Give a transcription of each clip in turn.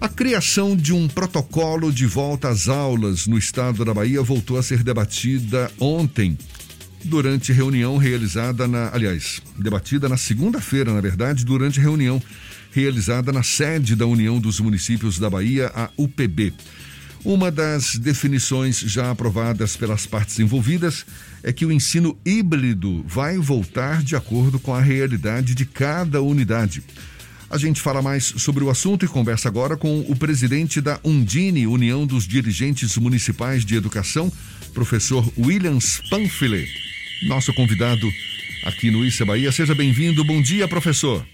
A criação de um protocolo de volta às aulas no estado da Bahia voltou a ser debatida ontem, durante reunião realizada na. Aliás, debatida na segunda-feira, na verdade, durante reunião realizada na sede da União dos Municípios da Bahia, a UPB. Uma das definições já aprovadas pelas partes envolvidas é que o ensino híbrido vai voltar de acordo com a realidade de cada unidade. A gente fala mais sobre o assunto e conversa agora com o presidente da Undine, União dos Dirigentes Municipais de Educação, professor Williams Panfile. Nosso convidado aqui no Issa Bahia. Seja bem-vindo. Bom dia, professor.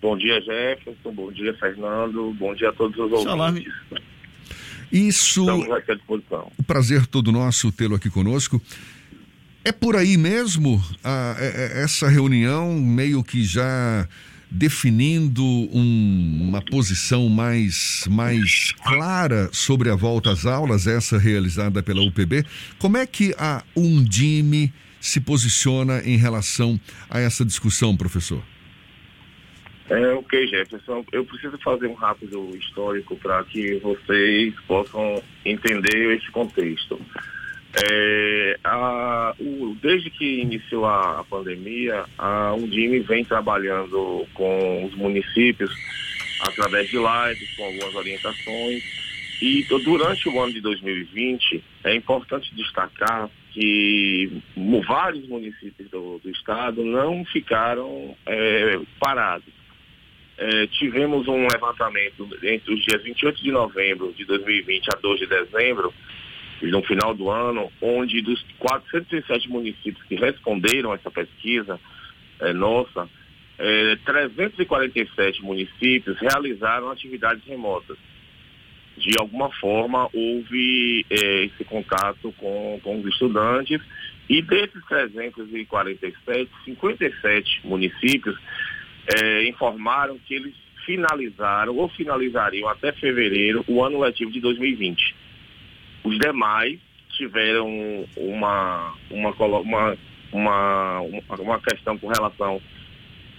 Bom dia, Jefferson. Bom dia, Fernando. Bom dia a todos os ouvintes. Isso. Estamos aqui à disposição. O prazer todo nosso tê-lo aqui conosco. É por aí mesmo a, a, é, é, essa reunião meio que já definindo um, uma posição mais, mais clara sobre a volta às aulas, essa realizada pela UPB. Como é que a Undime se posiciona em relação a essa discussão, professor? É, ok, Jefferson. Eu preciso fazer um rápido histórico para que vocês possam entender esse contexto. É, a, o, desde que iniciou a, a, pandemia, a Undime vem trabalhando com os municípios através de lives, com algumas orientações. E durante o ano de 2020, é importante destacar que vários municípios do, do estado não ficaram é, parados. É, tivemos um levantamento entre os dias 28 de novembro de 2020 a 2 de dezembro, no final do ano, onde dos 407 municípios que responderam a essa pesquisa é, nossa, é, 347 municípios realizaram atividades remotas. De alguma forma, houve é, esse contato com, com os estudantes e desses 347, 57 municípios informaram que eles finalizaram ou finalizariam até fevereiro o ano letivo de 2020. Os demais tiveram uma, uma, uma, uma, uma questão com relação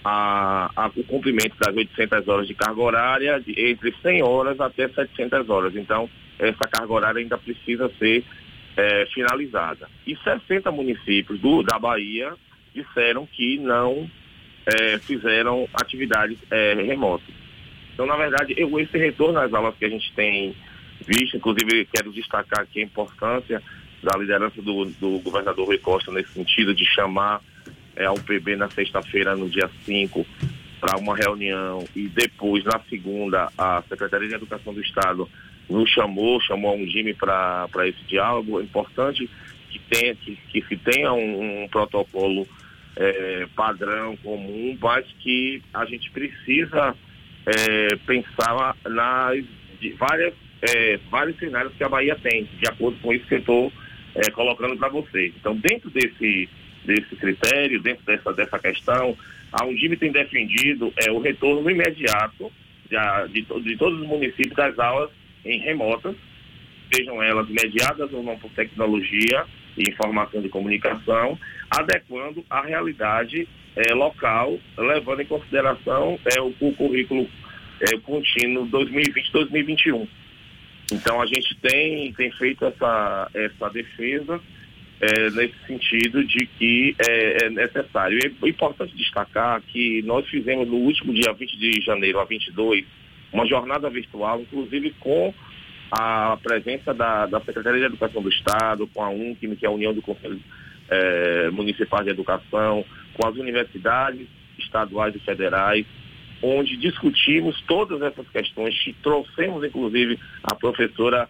ao cumprimento das 800 horas de carga horária, de, entre 100 horas até 700 horas. Então, essa carga horária ainda precisa ser é, finalizada. E 60 municípios do, da Bahia disseram que não é, fizeram atividades é, remotas. Então, na verdade, eu, esse retorno às aulas que a gente tem visto, inclusive quero destacar aqui a importância da liderança do, do governador Rui Costa nesse sentido de chamar é, a UPB na sexta-feira, no dia 5, para uma reunião e depois, na segunda, a Secretaria de Educação do Estado nos chamou, chamou a Ungime para esse diálogo. É importante que, tenha, que, que se tenha um, um protocolo é, padrão comum, mas que a gente precisa é, pensar nas várias, é, vários cenários que a Bahia tem, de acordo com isso que eu estou é, colocando para vocês. Então, dentro desse, desse critério, dentro dessa, dessa questão, a Undime tem defendido é, o retorno imediato de, de, de todos os municípios das aulas em remotas, sejam elas mediadas ou não por tecnologia e informação de comunicação, adequando a realidade é, local, levando em consideração é, o, o currículo é, contínuo 2020-2021. Então a gente tem, tem feito essa, essa defesa é, nesse sentido de que é, é, necessário. É importante destacar que nós fizemos no último dia 20 de janeiro a 22 uma jornada virtual, inclusive com a presença da, da Secretaria de Educação do Estado, com a UNCM, que é a União do Conselho é, Municipal de Educação, com as universidades estaduais e federais, onde discutimos todas essas questões, trouxemos inclusive a professora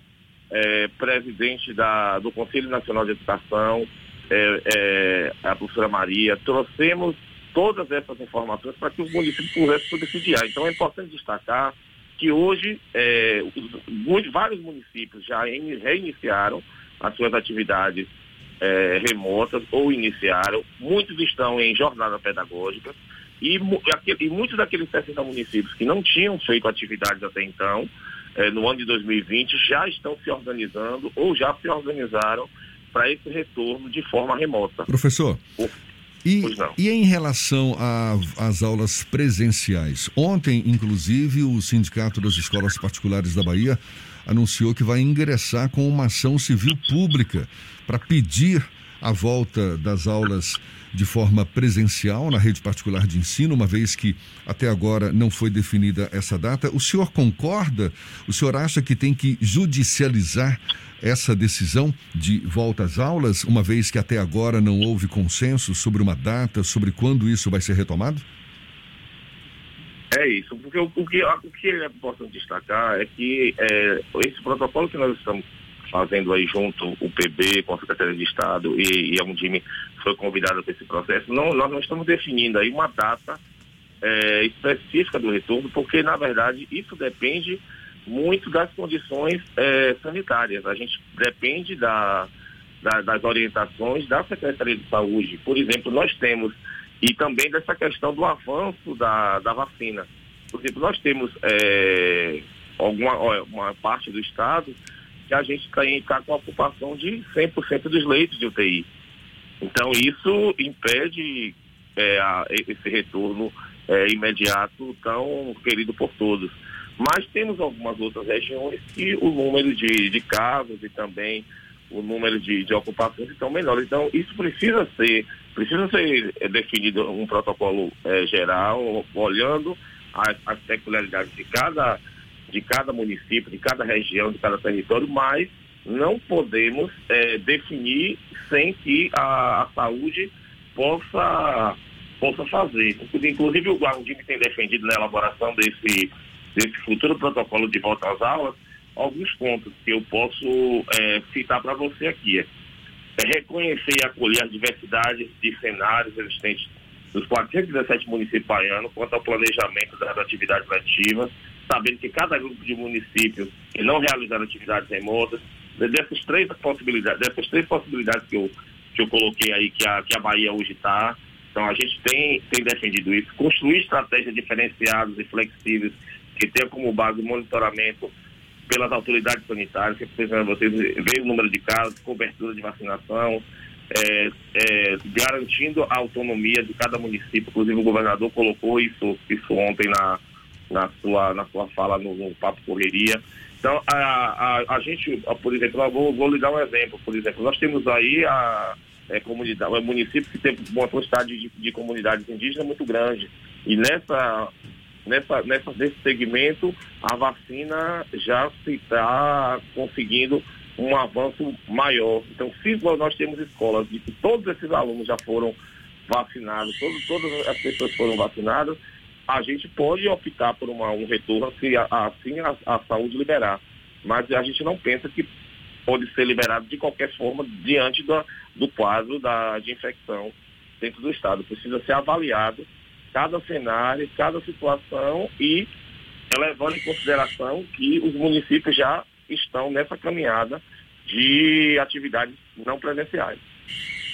é, presidente da, do Conselho Nacional de Educação, é, é, a professora Maria, trouxemos todas essas informações para que os municípios pudessem decidir. Então é importante destacar que hoje é, os, vários municípios já reiniciaram as suas atividades é, remotas ou iniciaram, muitos estão em jornada pedagógica e, e muitos daqueles 60 municípios que não tinham feito atividades até então, é, no ano de 2020, já estão se organizando ou já se organizaram para esse retorno de forma remota. Professor, E, e em relação às aulas presenciais? Ontem, inclusive, o Sindicato das Escolas Particulares da Bahia anunciou que vai ingressar com uma ação civil pública para pedir a volta das aulas de forma presencial na rede particular de ensino, uma vez que até agora não foi definida essa data. O senhor concorda? O senhor acha que tem que judicializar essa decisão de volta às aulas, uma vez que até agora não houve consenso sobre uma data, sobre quando isso vai ser retomado? É isso, porque o, o, que, o que é importante destacar é que é, esse protocolo que nós estamos fazendo aí junto o PB com a Secretaria de Estado e, e a Undime foi convidada para esse processo, não, nós não estamos definindo aí uma data é, específica do retorno, porque na verdade isso depende muito das condições é, sanitárias. A gente depende da, da, das orientações da Secretaria de Saúde. Por exemplo, nós temos, e também dessa questão do avanço da, da vacina. Por exemplo, nós temos é, alguma uma parte do Estado que a gente está com a ocupação de 100% dos leitos de UTI. Então, isso impede é, a, esse retorno é, imediato tão querido por todos. Mas temos algumas outras regiões que o número de, de casos e também o número de, de ocupações estão menores. Então, isso precisa ser, precisa ser é, definido um protocolo é, geral, olhando as, as peculiaridades de cada de cada município, de cada região, de cada território, mas não podemos é, definir sem que a, a, saúde possa, possa fazer. Inclusive, o Guarujime tem defendido na elaboração desse, desse futuro protocolo de volta às aulas alguns pontos que eu posso é, citar para você aqui. É reconhecer e acolher as diversidades de cenários existentes nos 417 municípios baianos quanto ao planejamento das atividades letivas, sabendo que cada grupo de municípios que não realizaram atividades remotas, dessas três possibilidades, dessas três possibilidades que eu, que eu coloquei aí, que a, que a Bahia hoje está, então a gente tem, tem defendido isso, construir estratégias diferenciadas e flexíveis que tenham como base o monitoramento pelas autoridades sanitárias, que precisam vocês ver o número de casos, cobertura de vacinação, é, é, garantindo a autonomia de cada município. Inclusive o governador colocou isso, isso ontem na, na sua, na sua fala no, no Papo Correria. Então, a, a, a gente, por exemplo, vou, vou lhe dar um exemplo, por exemplo, nós temos aí a é, comunidade, é município que tem uma quantidade de, de comunidades indígenas muito grande. E nessa, nessa, nessa, nesse segmento, a vacina já se está conseguindo um avanço maior. Então, se nós temos escolas de que todos esses alunos já foram vacinados, todos, todas as pessoas foram vacinadas, a gente pode optar por uma, um retorno se assim a, a, saúde liberar. Mas a gente não pensa que pode ser liberado de qualquer forma diante do, quadro da, de infecção dentro do Estado. Precisa ser avaliado cada cenário, cada situação e levando em consideração que os municípios já estão nessa caminhada de atividades não presenciais.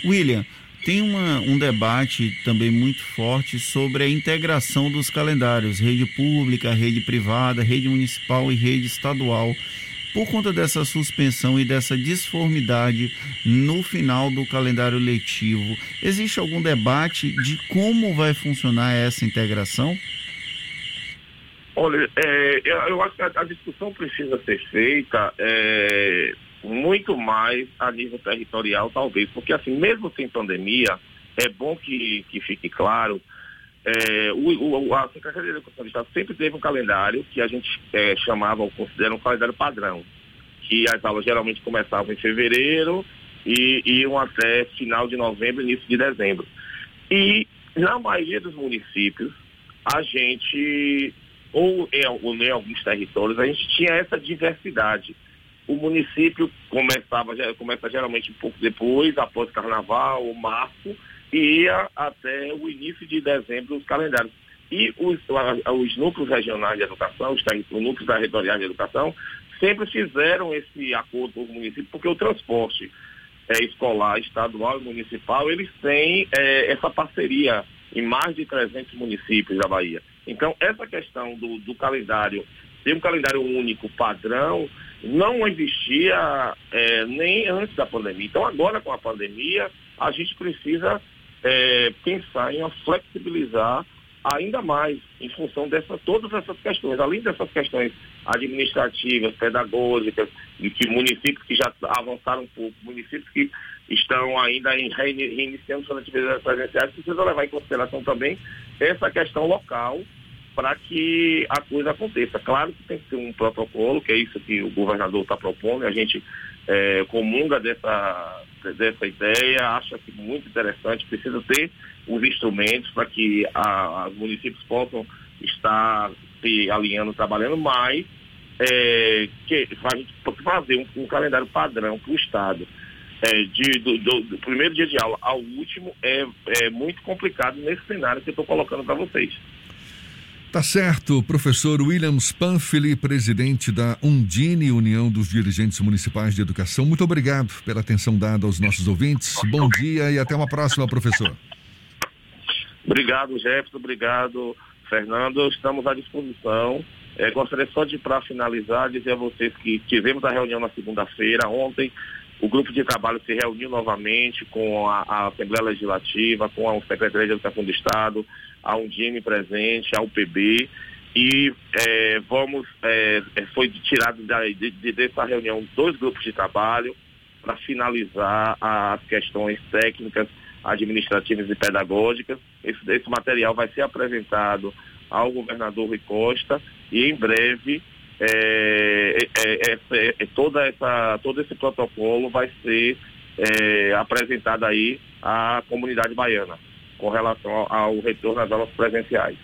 William, tem uma, um debate também muito forte sobre a integração dos calendários, rede pública, rede privada, rede municipal e rede estadual. Por conta dessa suspensão e dessa disformidade no final do calendário letivo, existe algum debate de como vai funcionar essa integração? Olha, é, eu acho que a, a, discussão precisa ser feita é, muito mais a nível territorial, talvez, porque assim, mesmo sem pandemia, é bom que, que fique claro, é, o, o, a Secretaria Educação do Estado sempre teve um calendário que a gente é, chamava ou considera um calendário padrão, que as aulas geralmente começavam em fevereiro e iam até final de novembro, início de dezembro. E na maioria dos municípios, a gente, ou em, ou em alguns territórios, a gente tinha essa diversidade o município começava, começa geralmente um pouco depois, após carnaval, março, e ia até o início de dezembro os calendários. E os, os núcleos regionais de educação, os núcleos territoriais de educação, sempre fizeram esse acordo com o município, porque o transporte é, escolar, estadual e municipal, eles têm é, essa parceria em mais de 300 municípios da Bahia. Então, essa questão do, do calendário, ter um calendário único, padrão, não existia é, nem antes da pandemia. Então, agora com a pandemia, a gente precisa é, pensar em flexibilizar ainda mais em função dessas todas essas questões, além dessas questões administrativas, pedagógicas, de que municípios que já avançaram um pouco, municípios que estão ainda em reiniciando suas atividades presenciais, precisa levar em consideração também essa questão local para que a coisa aconteça. Claro que tem que ter um protocolo, que é isso que o governador está propondo, a gente é, comunga dessa, dessa ideia, acha que muito interessante, precisa ter os instrumentos para que os municípios possam estar se alinhando, trabalhando, mas é, que a gente fazer um, um calendário padrão para o Estado. É, de, do, do, do, primeiro dia de aula ao último é, é muito complicado nesse cenário que eu estou colocando para vocês. Tá certo, professor Williams Panfili, presidente da Undine, União dos Dirigentes Municipais de Educação. Muito obrigado pela atenção dada aos nossos ouvintes. Bom dia e até uma próxima, professor. Obrigado, Jefferson. Obrigado, Fernando. Estamos à disposição. É, gostaria só de, para finalizar, dizer a vocês que tivemos a reunião na segunda-feira. Ontem, o grupo de trabalho se reuniu novamente com a, a Assembleia Legislativa, com a Secretaria de Educação do Estado, a Undine presente, a UPB. E é, vamos, é, é foi tirado de, de, dessa reunião dois grupos de trabalho para finalizar as questões técnicas administrativas e pedagógicas. Esse, esse material vai ser apresentado ao governador Rui Costa e em breve é, é, é, é toda essa, todo esse protocolo vai ser é, apresentado aí à comunidade baiana com relação ao, ao retorno às aulas presenciais.